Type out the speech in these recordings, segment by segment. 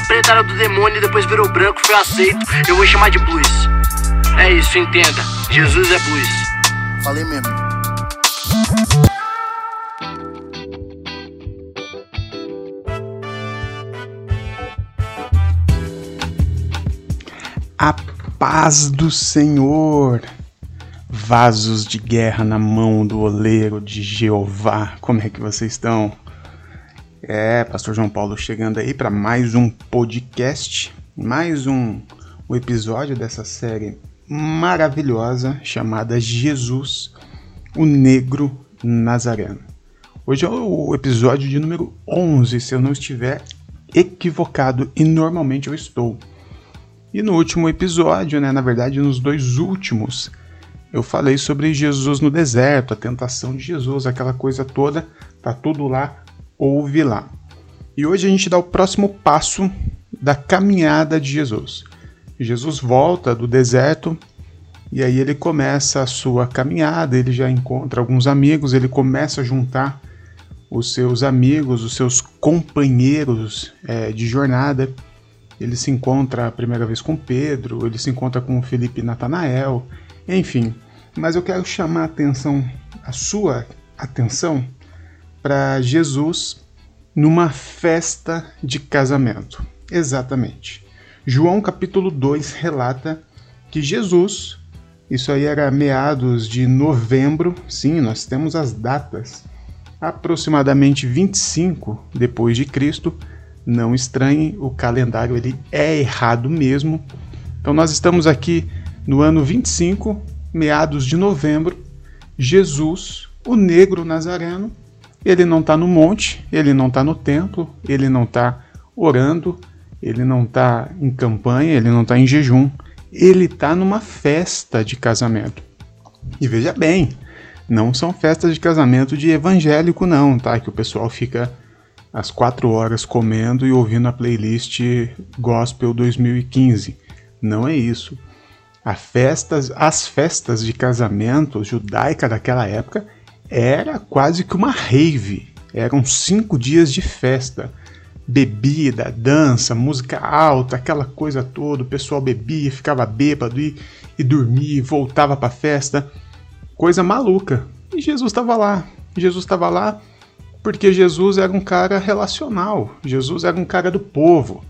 era preta, era do demônio e depois virou branco, foi aceito. Eu vou chamar de blues. É isso, entenda. Jesus é blues. Falei mesmo. A paz do Senhor. Vasos de guerra na mão do oleiro de Jeová. Como é que vocês estão? É, Pastor João Paulo chegando aí para mais um podcast, mais um, um episódio dessa série maravilhosa chamada Jesus, o Negro Nazareno. Hoje é o episódio de número 11, se eu não estiver equivocado, e normalmente eu estou. E no último episódio, né, na verdade nos dois últimos, eu falei sobre Jesus no deserto, a tentação de Jesus, aquela coisa toda, tá tudo lá ouve lá. E hoje a gente dá o próximo passo da caminhada de Jesus. Jesus volta do deserto e aí ele começa a sua caminhada, ele já encontra alguns amigos, ele começa a juntar os seus amigos, os seus companheiros é, de jornada. Ele se encontra a primeira vez com Pedro, ele se encontra com Felipe e Natanael, enfim. Mas eu quero chamar a atenção, a sua atenção, para Jesus numa festa de casamento. Exatamente. João capítulo 2 relata que Jesus, isso aí era meados de novembro, sim, nós temos as datas, aproximadamente 25 depois de Cristo. Não estranhe, o calendário ele é errado mesmo. Então nós estamos aqui no ano 25, meados de novembro. Jesus, o negro nazareno, ele não está no monte, ele não está no templo, ele não está orando, ele não está em campanha, ele não está em jejum, ele está numa festa de casamento. E veja bem, não são festas de casamento de evangélico não, tá? Que o pessoal fica às quatro horas comendo e ouvindo a playlist Gospel 2015. Não é isso. Festas, as festas de casamento judaica daquela época era quase que uma rave. Eram cinco dias de festa. Bebida, dança, música alta, aquela coisa toda. O pessoal bebia, ficava bêbado e, e dormia, voltava para a festa. Coisa maluca. E Jesus estava lá. Jesus estava lá porque Jesus era um cara relacional. Jesus era um cara do povo.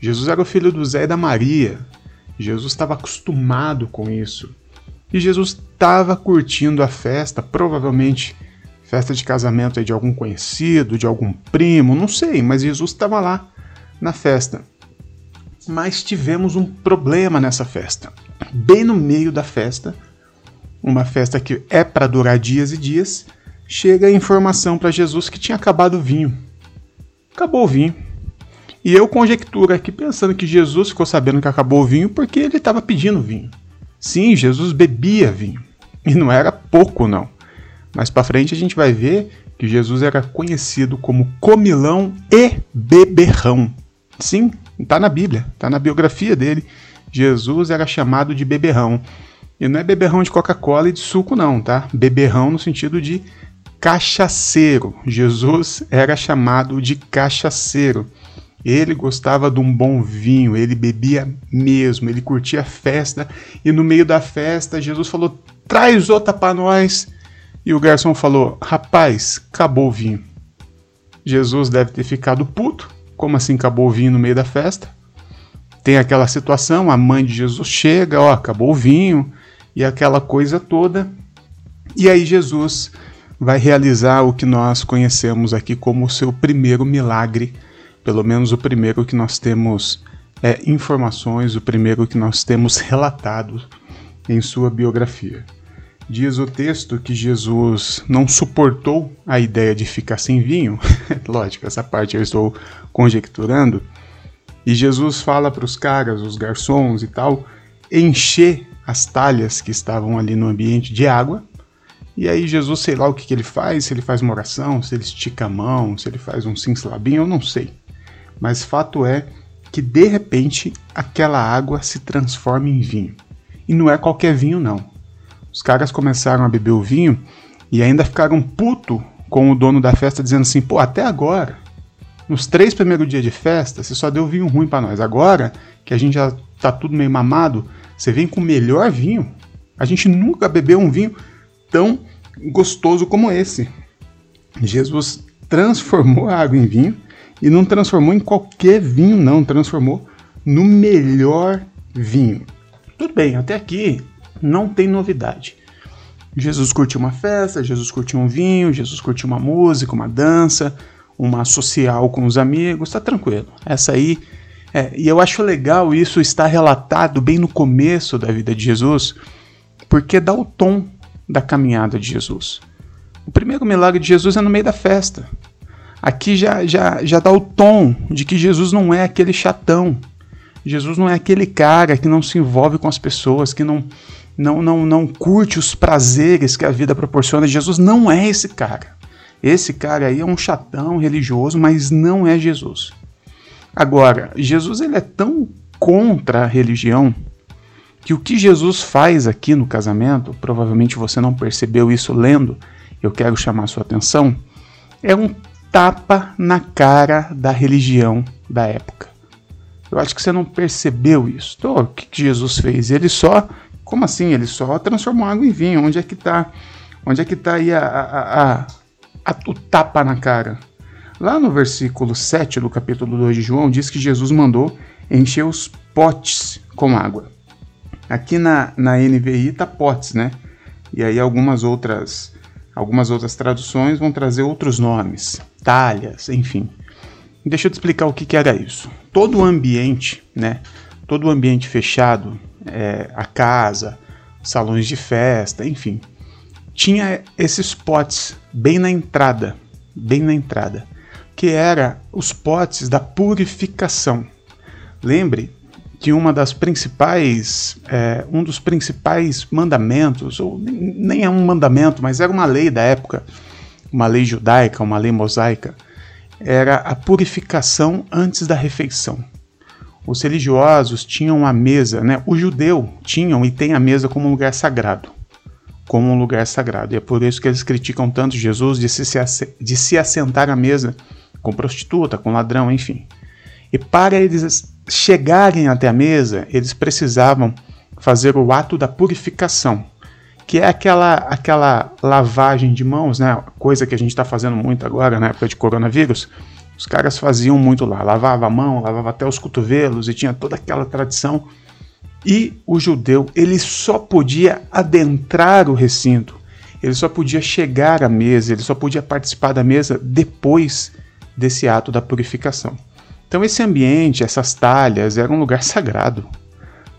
Jesus era o filho do Zé e da Maria. Jesus estava acostumado com isso. E Jesus estava curtindo a festa, provavelmente festa de casamento de algum conhecido, de algum primo, não sei, mas Jesus estava lá na festa. Mas tivemos um problema nessa festa. Bem no meio da festa, uma festa que é para durar dias e dias, chega a informação para Jesus que tinha acabado o vinho. Acabou o vinho. E eu conjecturo aqui pensando que Jesus ficou sabendo que acabou o vinho porque ele estava pedindo vinho. Sim, Jesus bebia vinho. E não era pouco, não. Mais para frente a gente vai ver que Jesus era conhecido como comilão e beberrão. Sim, está na Bíblia, está na biografia dele. Jesus era chamado de beberrão. E não é beberrão de Coca-Cola e de suco, não, tá? Beberrão no sentido de cachaceiro. Jesus era chamado de cachaceiro. Ele gostava de um bom vinho, ele bebia mesmo, ele curtia a festa. E no meio da festa, Jesus falou: traz outra para nós. E o garçom falou: rapaz, acabou o vinho. Jesus deve ter ficado puto. Como assim acabou o vinho no meio da festa? Tem aquela situação: a mãe de Jesus chega, ó, acabou o vinho, e aquela coisa toda. E aí Jesus vai realizar o que nós conhecemos aqui como o seu primeiro milagre pelo menos o primeiro que nós temos é, informações, o primeiro que nós temos relatado em sua biografia. Diz o texto que Jesus não suportou a ideia de ficar sem vinho, lógico, essa parte eu estou conjecturando, e Jesus fala para os caras, os garçons e tal, encher as talhas que estavam ali no ambiente de água. E aí Jesus, sei lá o que, que ele faz, se ele faz uma oração, se ele estica a mão, se ele faz um sinslabinho, eu não sei mas fato é que de repente aquela água se transforma em vinho. E não é qualquer vinho, não. Os caras começaram a beber o vinho e ainda ficaram puto com o dono da festa dizendo assim: pô, até agora, Nos três primeiros dias de festa, você só deu vinho ruim para nós. Agora, que a gente já tá tudo meio mamado, você vem com o melhor vinho. A gente nunca bebeu um vinho tão gostoso como esse. Jesus transformou a água em vinho e não transformou em qualquer vinho, não, transformou no melhor vinho. Tudo bem, até aqui não tem novidade. Jesus curtiu uma festa, Jesus curtiu um vinho, Jesus curtiu uma música, uma dança, uma social com os amigos, tá tranquilo. Essa aí. É, e eu acho legal isso estar relatado bem no começo da vida de Jesus, porque dá o tom da caminhada de Jesus. O primeiro milagre de Jesus é no meio da festa. Aqui já, já, já dá o tom de que Jesus não é aquele chatão. Jesus não é aquele cara que não se envolve com as pessoas, que não, não, não, não curte os prazeres que a vida proporciona. Jesus não é esse cara. Esse cara aí é um chatão religioso, mas não é Jesus. Agora, Jesus ele é tão contra a religião que o que Jesus faz aqui no casamento, provavelmente você não percebeu isso lendo, eu quero chamar sua atenção, é um tapa na cara da religião da época. Eu acho que você não percebeu isso. Então, o que Jesus fez? Ele só, como assim? Ele só transformou água em vinho. Onde é que está? Onde é que tá aí a, a, a, a, o tapa na cara? Lá no versículo 7 do capítulo 2 de João, diz que Jesus mandou encher os potes com água. Aqui na, na NVI tá potes, né? E aí algumas outras algumas outras traduções vão trazer outros nomes, talhas, enfim. Deixa eu te explicar o que, que era isso. Todo o ambiente, né? Todo o ambiente fechado, é, a casa, salões de festa, enfim, tinha esses potes bem na entrada, bem na entrada, que era os potes da purificação. Lembre que uma das principais, é, um dos principais mandamentos, ou nem é um mandamento, mas era uma lei da época, uma lei judaica, uma lei mosaica, era a purificação antes da refeição. Os religiosos tinham a mesa, né? O judeu tinham e tem a mesa como um lugar sagrado, como um lugar sagrado. E é por isso que eles criticam tanto Jesus de se, de se assentar à mesa com prostituta, com ladrão, enfim. E para eles chegarem até a mesa, eles precisavam fazer o ato da purificação, que é aquela, aquela lavagem de mãos, né? Coisa que a gente está fazendo muito agora na época de coronavírus. Os caras faziam muito lá, lavava a mão, lavava até os cotovelos e tinha toda aquela tradição. E o judeu, ele só podia adentrar o recinto, ele só podia chegar à mesa, ele só podia participar da mesa depois desse ato da purificação. Então esse ambiente, essas talhas, era um lugar sagrado.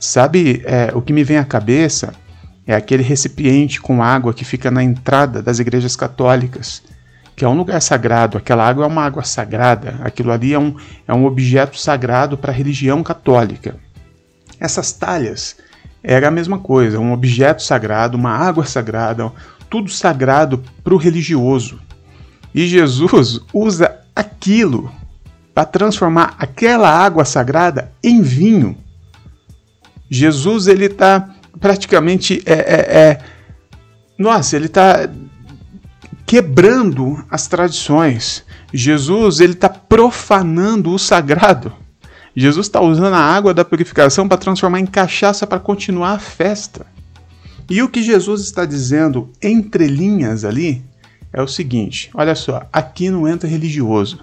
Sabe é, o que me vem à cabeça é aquele recipiente com água que fica na entrada das igrejas católicas, que é um lugar sagrado. Aquela água é uma água sagrada, aquilo ali é um, é um objeto sagrado para a religião católica. Essas talhas era a mesma coisa, um objeto sagrado, uma água sagrada, tudo sagrado para o religioso. E Jesus usa aquilo para transformar aquela água sagrada em vinho. Jesus ele está praticamente é, é, é nossa, ele está quebrando as tradições. Jesus ele está profanando o sagrado. Jesus está usando a água da purificação para transformar em cachaça para continuar a festa. E o que Jesus está dizendo entre linhas ali é o seguinte: olha só, aqui não entra religioso.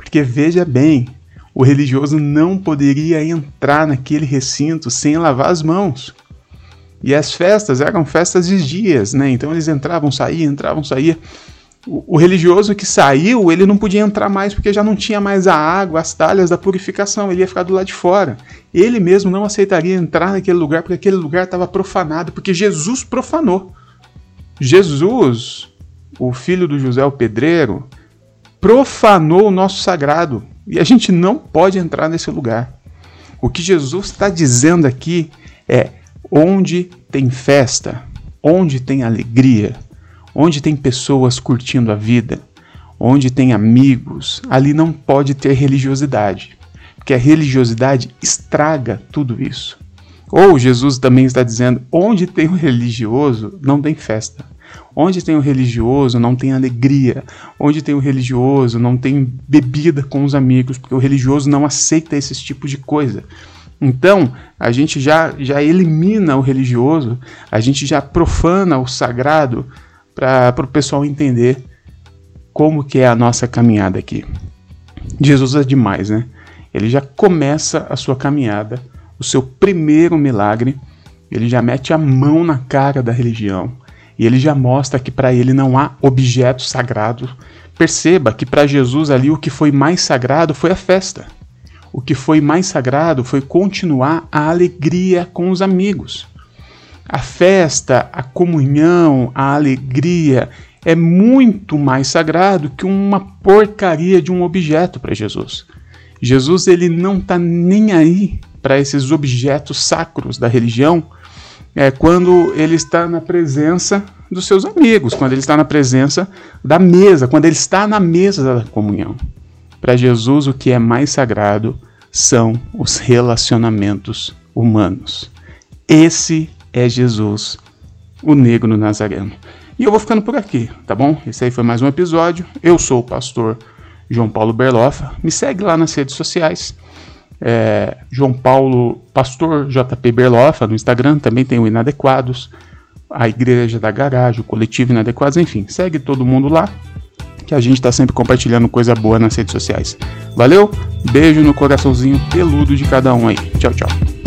Porque veja bem, o religioso não poderia entrar naquele recinto sem lavar as mãos. E as festas eram festas de dias, né? Então eles entravam, saíam, entravam, saíam. O, religioso que saiu, ele não podia entrar mais porque já não tinha mais a água, as talhas da purificação, ele ia ficar do lado de fora. Ele mesmo não aceitaria entrar naquele lugar porque aquele lugar estava profanado, porque Jesus profanou. Jesus, o filho do José o pedreiro, profanou o nosso sagrado e a gente não pode entrar nesse lugar. O que Jesus está dizendo aqui é Onde tem festa, onde tem alegria, onde tem pessoas curtindo a vida, onde tem amigos, ali não pode ter religiosidade, porque a religiosidade estraga tudo isso. Ou Jesus também está dizendo: onde tem o religioso, não tem festa. Onde tem o religioso, não tem alegria. Onde tem o religioso, não tem bebida com os amigos, porque o religioso não aceita esses tipos de coisa. Então, a gente já, já elimina o religioso, a gente já profana o sagrado para o pessoal entender como que é a nossa caminhada aqui. Jesus é demais, né? Ele já começa a sua caminhada, o seu primeiro milagre, ele já mete a mão na cara da religião e ele já mostra que para ele não há objeto sagrado. Perceba que para Jesus ali o que foi mais sagrado foi a festa. O que foi mais sagrado foi continuar a alegria com os amigos. A festa, a comunhão, a alegria é muito mais sagrado que uma porcaria de um objeto para Jesus. Jesus ele não está nem aí para esses objetos sacros da religião é quando ele está na presença dos seus amigos, quando ele está na presença da mesa, quando ele está na mesa da comunhão. Para Jesus, o que é mais sagrado são os relacionamentos humanos. Esse é Jesus, o negro nazareno. E eu vou ficando por aqui, tá bom? Esse aí foi mais um episódio. Eu sou o pastor João Paulo Berlofa. Me segue lá nas redes sociais. É, João Paulo, pastor JP Berlofa no Instagram, também tem o Inadequados, a Igreja da Garagem, o Coletivo Inadequados, enfim, segue todo mundo lá, que a gente está sempre compartilhando coisa boa nas redes sociais. Valeu, beijo no coraçãozinho peludo de cada um aí. Tchau, tchau.